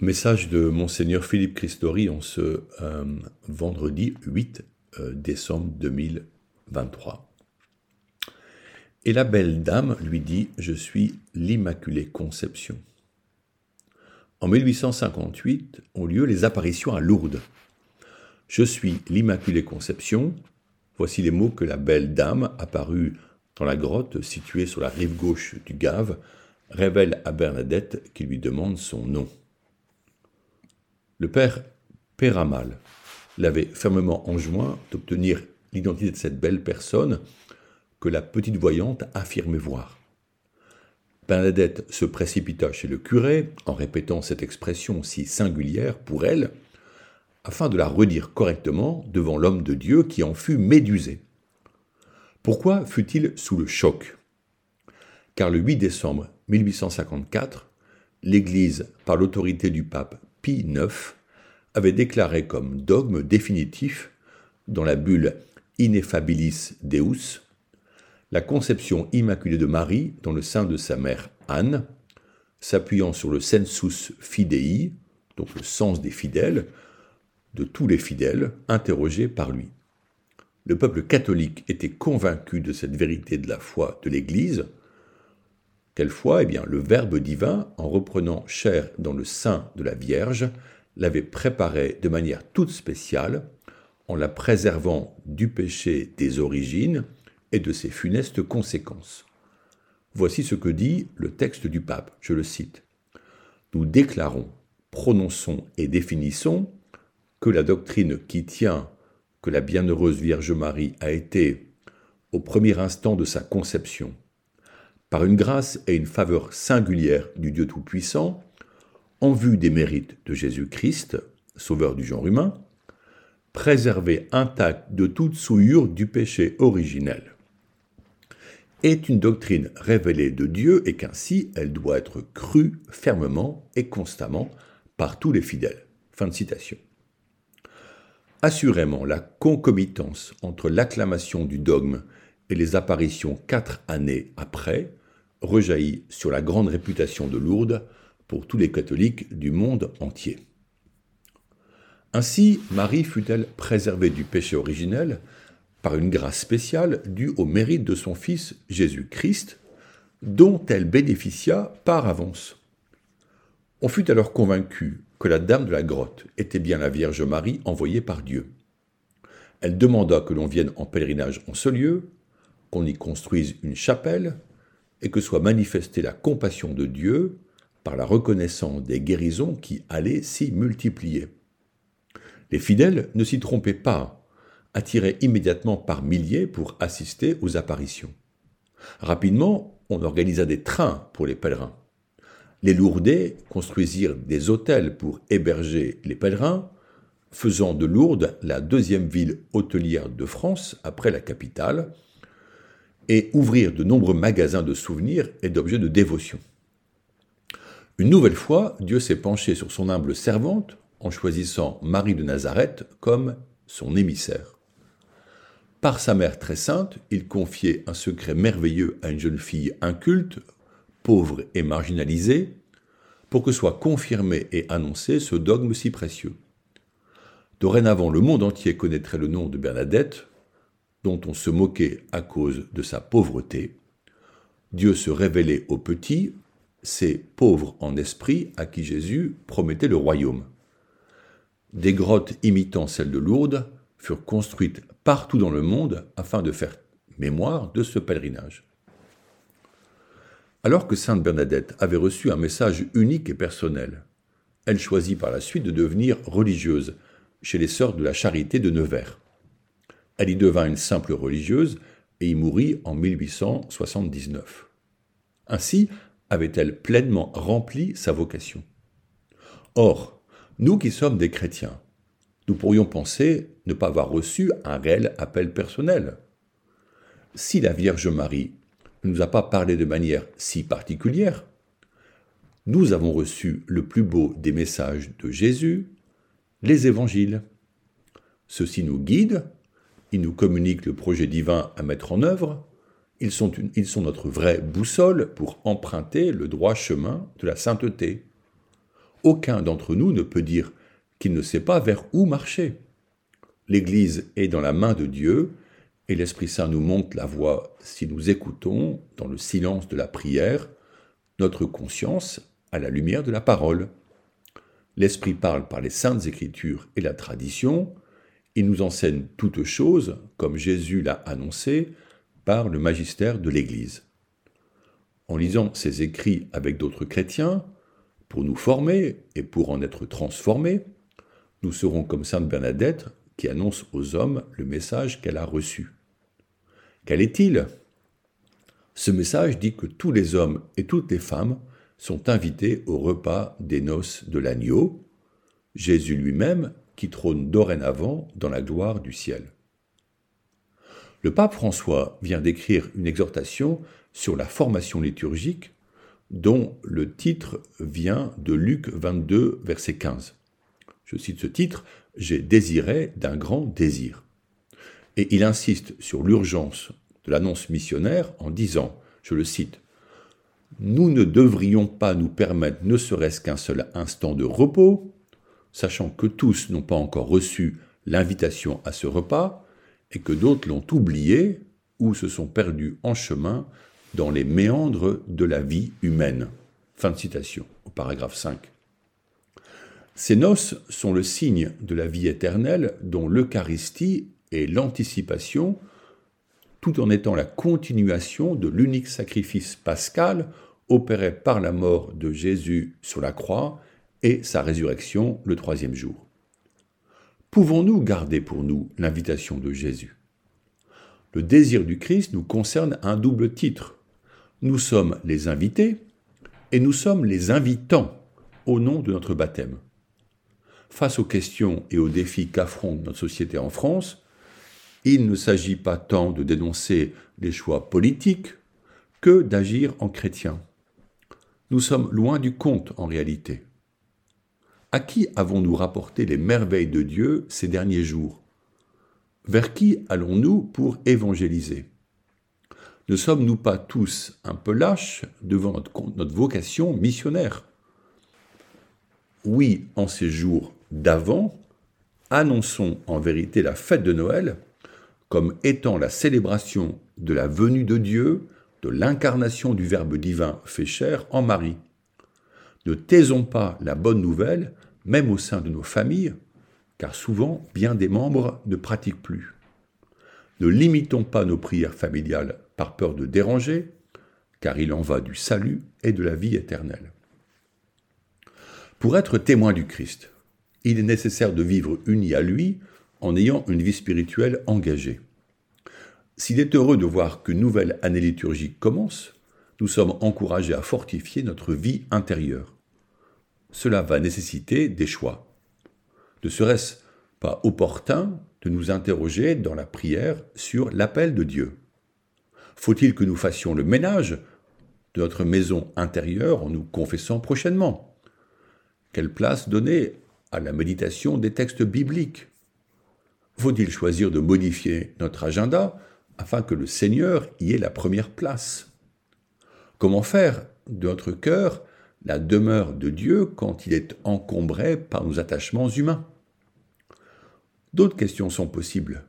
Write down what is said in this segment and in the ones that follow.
Message de Monseigneur Philippe Christori en ce euh, vendredi 8 euh, décembre 2023. Et la belle dame lui dit Je suis l'Immaculée Conception. En 1858 ont lieu les apparitions à Lourdes. Je suis l'Immaculée Conception. Voici les mots que la belle dame, apparue dans la grotte située sur la rive gauche du Gave, révèle à Bernadette qui lui demande son nom. Le père Péramal l'avait fermement enjoint d'obtenir l'identité de cette belle personne que la petite voyante affirmait voir. Bernadette se précipita chez le curé en répétant cette expression si singulière pour elle, afin de la redire correctement devant l'homme de Dieu qui en fut médusé. Pourquoi fut-il sous le choc? Car le 8 décembre 1854, l'Église, par l'autorité du pape Pie IX, avait déclaré comme dogme définitif, dans la bulle Ineffabilis Deus, la conception immaculée de Marie dans le sein de sa mère Anne, s'appuyant sur le sensus fidei, donc le sens des fidèles, de tous les fidèles interrogés par lui. Le peuple catholique était convaincu de cette vérité de la foi de l'Église, quelle foi Eh bien, le Verbe divin, en reprenant chair dans le sein de la Vierge, l'avait préparée de manière toute spéciale, en la préservant du péché des origines et de ses funestes conséquences. Voici ce que dit le texte du pape, je le cite. Nous déclarons, prononçons et définissons que la doctrine qui tient que la bienheureuse Vierge Marie a été, au premier instant de sa conception, par une grâce et une faveur singulière du Dieu Tout-Puissant, en vue des mérites de Jésus-Christ, sauveur du genre humain, préservée intacte de toute souillure du péché originel, est une doctrine révélée de Dieu et qu'ainsi elle doit être crue fermement et constamment par tous les fidèles. Fin de citation. Assurément, la concomitance entre l'acclamation du dogme et les apparitions quatre années après rejaillit sur la grande réputation de Lourdes pour tous les catholiques du monde entier. Ainsi, Marie fut-elle préservée du péché originel par une grâce spéciale due au mérite de son Fils Jésus-Christ, dont elle bénéficia par avance. On fut alors convaincu que la dame de la grotte était bien la Vierge Marie envoyée par Dieu. Elle demanda que l'on vienne en pèlerinage en ce lieu, qu'on y construise une chapelle, et que soit manifestée la compassion de Dieu par la reconnaissance des guérisons qui allaient s'y multiplier. Les fidèles ne s'y trompaient pas, attirés immédiatement par milliers pour assister aux apparitions. Rapidement, on organisa des trains pour les pèlerins. Les Lourdais construisirent des hôtels pour héberger les pèlerins, faisant de Lourdes la deuxième ville hôtelière de France après la capitale, et ouvrirent de nombreux magasins de souvenirs et d'objets de dévotion. Une nouvelle fois, Dieu s'est penché sur son humble servante en choisissant Marie de Nazareth comme son émissaire. Par sa mère très sainte, il confiait un secret merveilleux à une jeune fille inculte, pauvre et marginalisée, pour que soit confirmé et annoncé ce dogme si précieux. Dorénavant, le monde entier connaîtrait le nom de Bernadette, dont on se moquait à cause de sa pauvreté. Dieu se révélait aux petits, ces pauvres en esprit à qui Jésus promettait le royaume. Des grottes imitant celles de Lourdes furent construites partout dans le monde afin de faire mémoire de ce pèlerinage. Alors que Sainte Bernadette avait reçu un message unique et personnel, elle choisit par la suite de devenir religieuse chez les sœurs de la Charité de Nevers. Elle y devint une simple religieuse et y mourut en 1879. Ainsi avait-elle pleinement rempli sa vocation. Or, nous qui sommes des chrétiens, nous pourrions penser ne pas avoir reçu un réel appel personnel. Si la Vierge Marie ne nous a pas parlé de manière si particulière, nous avons reçu le plus beau des messages de Jésus, les évangiles. Ceux-ci nous guident, ils nous communiquent le projet divin à mettre en œuvre, ils sont, ils sont notre vraie boussole pour emprunter le droit chemin de la sainteté. aucun d'entre nous ne peut dire qu'il ne sait pas vers où marcher. L'Église est dans la main de Dieu et l'Esprit Saint nous montre la voie si nous écoutons, dans le silence de la prière, notre conscience à la lumière de la parole. L'Esprit parle par les saintes écritures et la tradition, il nous enseigne toutes choses, comme Jésus l'a annoncé, par le magistère de l'Église. En lisant ces écrits avec d'autres chrétiens, pour nous former et pour en être transformés, nous serons comme Sainte Bernadette qui annonce aux hommes le message qu'elle a reçu. Quel est-il? Ce message dit que tous les hommes et toutes les femmes sont invités au repas des noces de l'agneau, Jésus lui-même qui trône dorénavant dans la gloire du ciel. Le pape François vient d'écrire une exhortation sur la formation liturgique dont le titre vient de Luc 22, verset 15. Je cite ce titre, J'ai désiré d'un grand désir. Et il insiste sur l'urgence de l'annonce missionnaire en disant, je le cite, Nous ne devrions pas nous permettre ne serait-ce qu'un seul instant de repos, sachant que tous n'ont pas encore reçu l'invitation à ce repas, et que d'autres l'ont oublié ou se sont perdus en chemin dans les méandres de la vie humaine. Fin de citation, au paragraphe 5. Ces noces sont le signe de la vie éternelle dont l'Eucharistie est l'anticipation, tout en étant la continuation de l'unique sacrifice pascal opéré par la mort de Jésus sur la croix et sa résurrection le troisième jour. Pouvons-nous garder pour nous l'invitation de Jésus? Le désir du Christ nous concerne un double titre. Nous sommes les invités et nous sommes les invitants au nom de notre baptême. Face aux questions et aux défis qu'affronte notre société en France, il ne s'agit pas tant de dénoncer les choix politiques que d'agir en chrétien. Nous sommes loin du compte en réalité. À qui avons-nous rapporté les merveilles de Dieu ces derniers jours? Vers qui allons-nous pour évangéliser? Ne sommes-nous pas tous un peu lâches devant notre, vocation missionnaire? Oui, en ces jours d'avant, annonçons en vérité la fête de Noël comme étant la célébration de la venue de Dieu, de l'incarnation du Verbe divin fait chair en Marie. Ne taisons pas la bonne nouvelle, même au sein de nos familles, car souvent bien des membres ne pratiquent plus. Ne limitons pas nos prières familiales par peur de déranger, car il en va du salut et de la vie éternelle. Pour être témoin du Christ, il est nécessaire de vivre uni à lui en ayant une vie spirituelle engagée. S'il est heureux de voir qu'une nouvelle année liturgique commence, nous sommes encouragés à fortifier notre vie intérieure. Cela va nécessiter des choix. Ne serait-ce pas opportun de nous interroger dans la prière sur l'appel de Dieu? Faut-il que nous fassions le ménage de notre maison intérieure en nous confessant prochainement? Quelle place donner à la méditation des textes bibliques? Faut-il choisir de modifier notre agenda afin que le Seigneur y ait la première place? Comment faire de notre cœur la demeure de Dieu quand il est encombré par nos attachements humains D'autres questions sont possibles.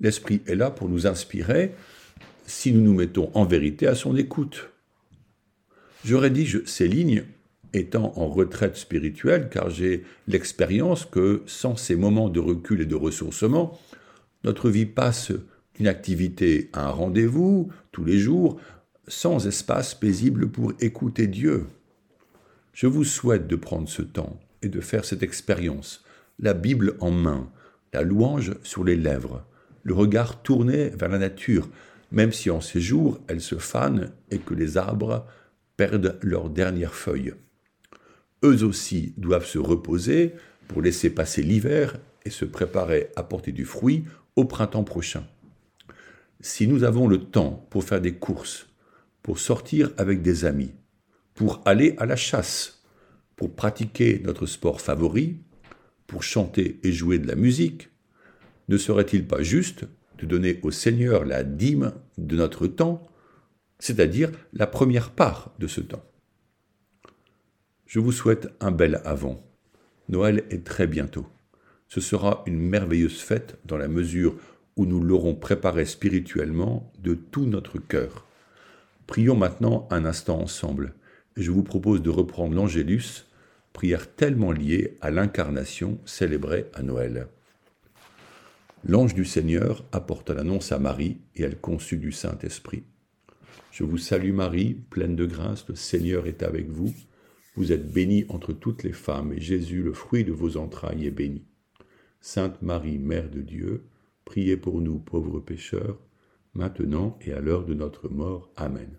L'Esprit est là pour nous inspirer si nous nous mettons en vérité à son écoute. Je rédige ces lignes étant en retraite spirituelle car j'ai l'expérience que sans ces moments de recul et de ressourcement, notre vie passe d'une activité à un rendez-vous tous les jours sans espace paisible pour écouter Dieu. Je vous souhaite de prendre ce temps et de faire cette expérience, la Bible en main, la louange sur les lèvres, le regard tourné vers la nature, même si en ces jours elle se fane et que les arbres perdent leurs dernières feuilles. Eux aussi doivent se reposer pour laisser passer l'hiver et se préparer à porter du fruit au printemps prochain. Si nous avons le temps pour faire des courses, pour sortir avec des amis, pour aller à la chasse, pour pratiquer notre sport favori, pour chanter et jouer de la musique, ne serait-il pas juste de donner au Seigneur la dîme de notre temps, c'est-à-dire la première part de ce temps? Je vous souhaite un bel avant. Noël est très bientôt. Ce sera une merveilleuse fête dans la mesure où nous l'aurons préparée spirituellement de tout notre cœur. Prions maintenant un instant ensemble, je vous propose de reprendre l'Angélus, prière tellement liée à l'incarnation célébrée à Noël. L'ange du Seigneur apporta l'annonce à Marie, et elle conçut du Saint-Esprit. Je vous salue Marie, pleine de grâce, le Seigneur est avec vous. Vous êtes bénie entre toutes les femmes, et Jésus, le fruit de vos entrailles, est béni. Sainte Marie, Mère de Dieu, priez pour nous pauvres pécheurs, maintenant et à l'heure de notre mort. Amen.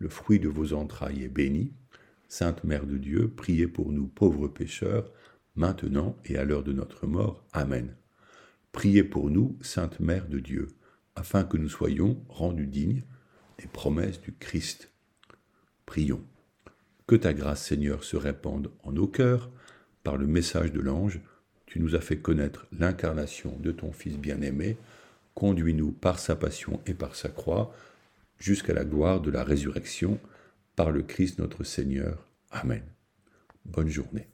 le fruit de vos entrailles, est béni. Sainte Mère de Dieu, priez pour nous pauvres pécheurs, maintenant et à l'heure de notre mort. Amen. Priez pour nous, Sainte Mère de Dieu, afin que nous soyons rendus dignes des promesses du Christ. Prions. Que ta grâce, Seigneur, se répande en nos cœurs par le message de l'ange. Tu nous as fait connaître l'incarnation de ton Fils bien-aimé. Conduis-nous par sa passion et par sa croix jusqu'à la gloire de la résurrection par le Christ notre Seigneur. Amen. Bonne journée.